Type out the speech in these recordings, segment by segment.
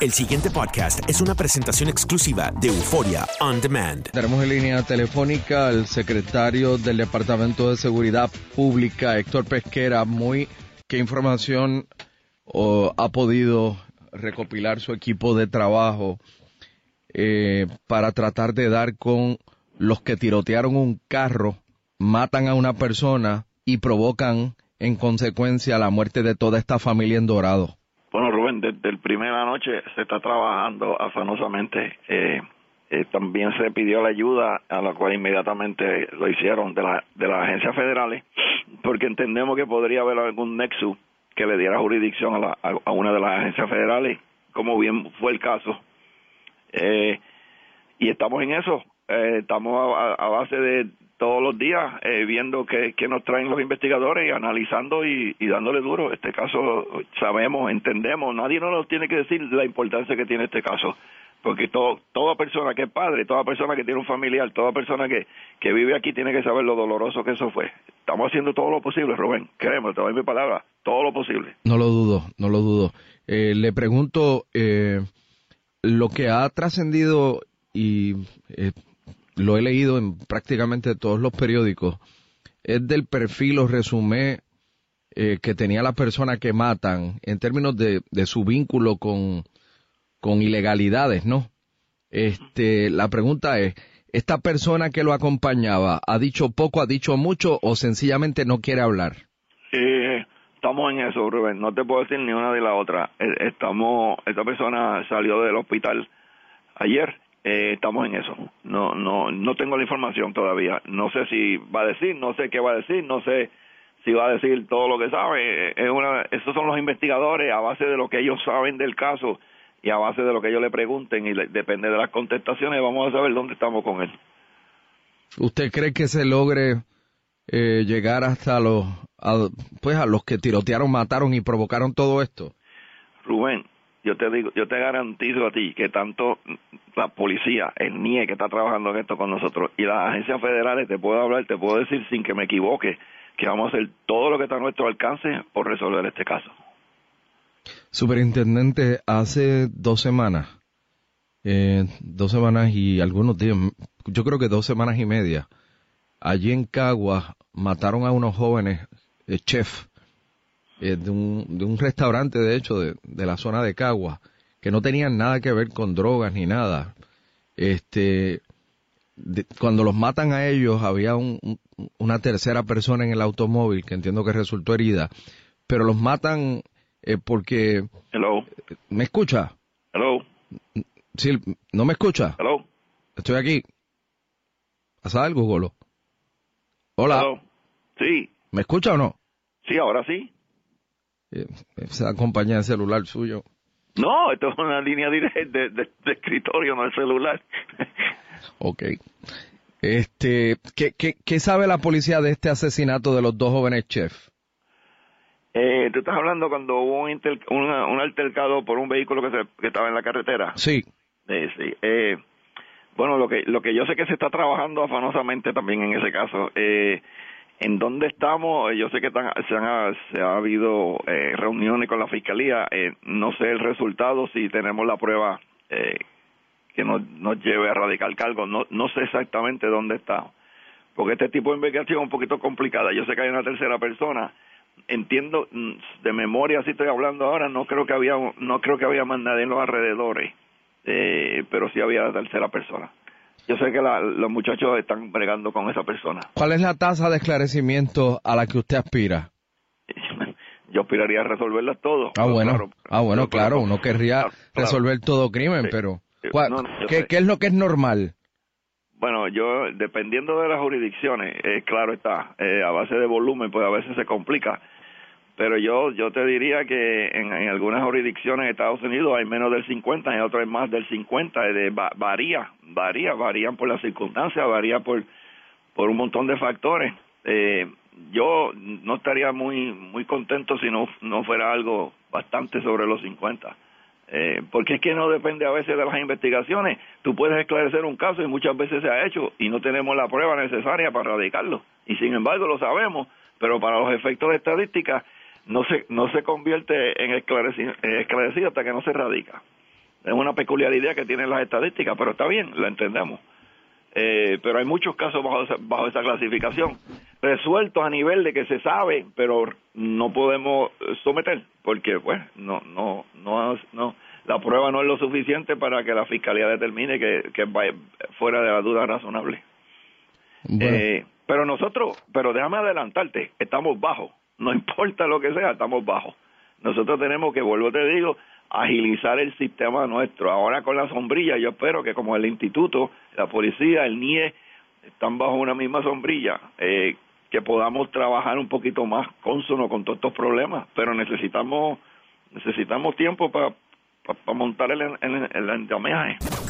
El siguiente podcast es una presentación exclusiva de Euforia On Demand. Tenemos en línea telefónica al secretario del Departamento de Seguridad Pública, Héctor Pesquera. Muy, ¿Qué información ha podido recopilar su equipo de trabajo eh, para tratar de dar con los que tirotearon un carro, matan a una persona y provocan en consecuencia la muerte de toda esta familia en Dorado? Bueno, Rubén, desde el primera noche se está trabajando afanosamente. Eh, eh, también se pidió la ayuda, a la cual inmediatamente lo hicieron de, la, de las agencias federales, porque entendemos que podría haber algún nexo que le diera jurisdicción a, la, a, una de las agencias federales, como bien fue el caso. Eh, y estamos en eso, eh, estamos a, a, base de todos los días eh, viendo qué, nos traen los investigadores y analizando y, dándole duro. Este caso sabemos, entendemos, nadie nos tiene que decir la importancia que tiene este caso, porque toda persona que es padre, toda persona que tiene un familiar, toda persona que, que vive aquí tiene que saber lo doloroso que eso fue. Estamos haciendo todo lo posible, Rubén, créeme, te doy mi palabra, todo lo posible. No lo dudo, no lo dudo. Eh, le pregunto, eh, lo que ha trascendido y eh, lo he leído en prácticamente todos los periódicos, es del perfil o resumen eh, que tenía la persona que matan en términos de, de su vínculo con, con, ilegalidades, ¿no? Este, la pregunta es, ¿esta persona que lo acompañaba ha dicho poco, ha dicho mucho o sencillamente no quiere hablar? Eh, estamos en eso, Rubén, no te puedo decir ni una ni la otra. Estamos, esta persona salió del hospital ayer eh, estamos en eso. No, no, no tengo la información todavía. No sé si va a decir, no sé qué va a decir, no sé si va a decir todo lo que sabe. Es una, esos son los investigadores a base de lo que ellos saben del caso y a base de lo que ellos le pregunten y le, depende de las contestaciones vamos a saber dónde estamos con él. ¿Usted cree que se logre eh, llegar hasta los, a, pues a los que tirotearon, mataron y provocaron todo esto? Rubén, yo te digo, yo te garantizo a ti que tanto la policía, el NIE que está trabajando en esto con nosotros y las agencias federales, te puedo hablar, te puedo decir sin que me equivoque, que vamos a hacer todo lo que está a nuestro alcance por resolver este caso. Superintendente, hace dos semanas, eh, dos semanas y algunos días, yo creo que dos semanas y media, allí en Cagua mataron a unos jóvenes, eh, chef, eh, de, un, de un restaurante, de hecho, de, de la zona de Cagua, que no tenían nada que ver con drogas ni nada. Este, de, cuando los matan a ellos, había un, un, una tercera persona en el automóvil que entiendo que resultó herida, pero los matan eh, porque... Hello. ¿Me escucha? Hello. Sí, ¿no me escucha? Hello. Estoy aquí. ¿Pasa algo, Golo? Hola. Hello. Sí. ¿Me escucha o no? Sí, ahora sí. Esa compañía de celular suyo. No, esto es una línea directa de, de, de escritorio, no el celular. ok. Este, ¿qué, qué, ¿Qué sabe la policía de este asesinato de los dos jóvenes chefs? Eh, tú estás hablando cuando hubo un, inter, un, un altercado por un vehículo que, se, que, estaba en la carretera. Sí. Eh, sí. Eh, bueno, lo que lo que yo sé que se está trabajando afanosamente también en ese caso. Eh, en dónde estamos, yo sé que están, se, han, habido eh, reuniones con la fiscalía. Eh, no sé el resultado si tenemos la prueba eh, que nos, nos lleve a radicar cargo. No, no sé exactamente dónde está. Porque este tipo de investigación es un poquito complicada. Yo sé que hay una tercera persona entiendo mm, de memoria si estoy hablando ahora no creo que había no creo que había más en los alrededores eh, pero sí había la tercera persona yo sé que la, los muchachos están bregando con esa persona ¿cuál es la tasa de esclarecimiento a la que usted aspira? yo aspiraría a resolverlas todo ah bueno claro, ah bueno claro uno querría claro, resolver todo crimen sí, pero no, no, ¿qué, ¿qué es lo que es normal? Bueno, yo, dependiendo de las jurisdicciones, eh, claro está, eh, a base de volumen, pues a veces se complica. Pero yo yo te diría que en, algunas jurisdicciones de Estados Unidos hay menos del 50, en otras hay más del 50, de, va, varía, varía, varían por las circunstancias, varía por, por un montón de factores. Eh, yo no estaría muy muy contento si no, no fuera algo bastante sobre los 50 eh, porque es que no depende a veces de las investigaciones. Tú puedes esclarecer un caso y muchas veces se ha hecho y no tenemos la prueba necesaria para radicarlo. Y sin embargo lo sabemos, pero para los efectos de estadística no se, no se convierte en esclarecido, esclarecido hasta que no se radica. Es una peculiaridad que tienen las estadísticas, pero está bien, la entendemos. Eh, pero hay muchos casos bajo esa, bajo esa clasificación, resueltos a nivel de que se sabe, pero no podemos someter, porque pues no, no, no, no, la prueba no es lo suficiente para que la fiscalía determine que, que vaya fuera de la duda razonable. Bueno. Eh, pero nosotros, pero déjame adelantarte, estamos bajos, no importa lo que sea, estamos bajos. Nosotros tenemos que, vuelvo te digo, agilizar el sistema nuestro. Ahora con la sombrilla, yo espero que como el instituto, la policía, el NIE, están bajo una misma sombrilla, eh, que podamos trabajar un poquito más consono con todos estos problemas, pero necesitamos necesitamos tiempo para para montar el, el, el.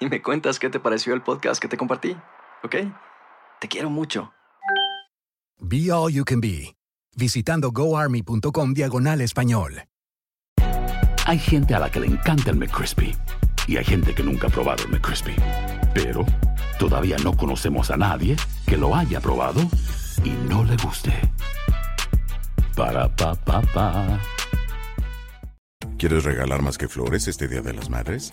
y me cuentas qué te pareció el podcast que te compartí, ¿ok? Te quiero mucho. Be All You Can Be, visitando goarmy.com diagonal español. Hay gente a la que le encanta el McCrispy y hay gente que nunca ha probado el McCrispy. Pero todavía no conocemos a nadie que lo haya probado y no le guste. Para, pa, pa, pa. ¿Quieres regalar más que flores este Día de las Madres?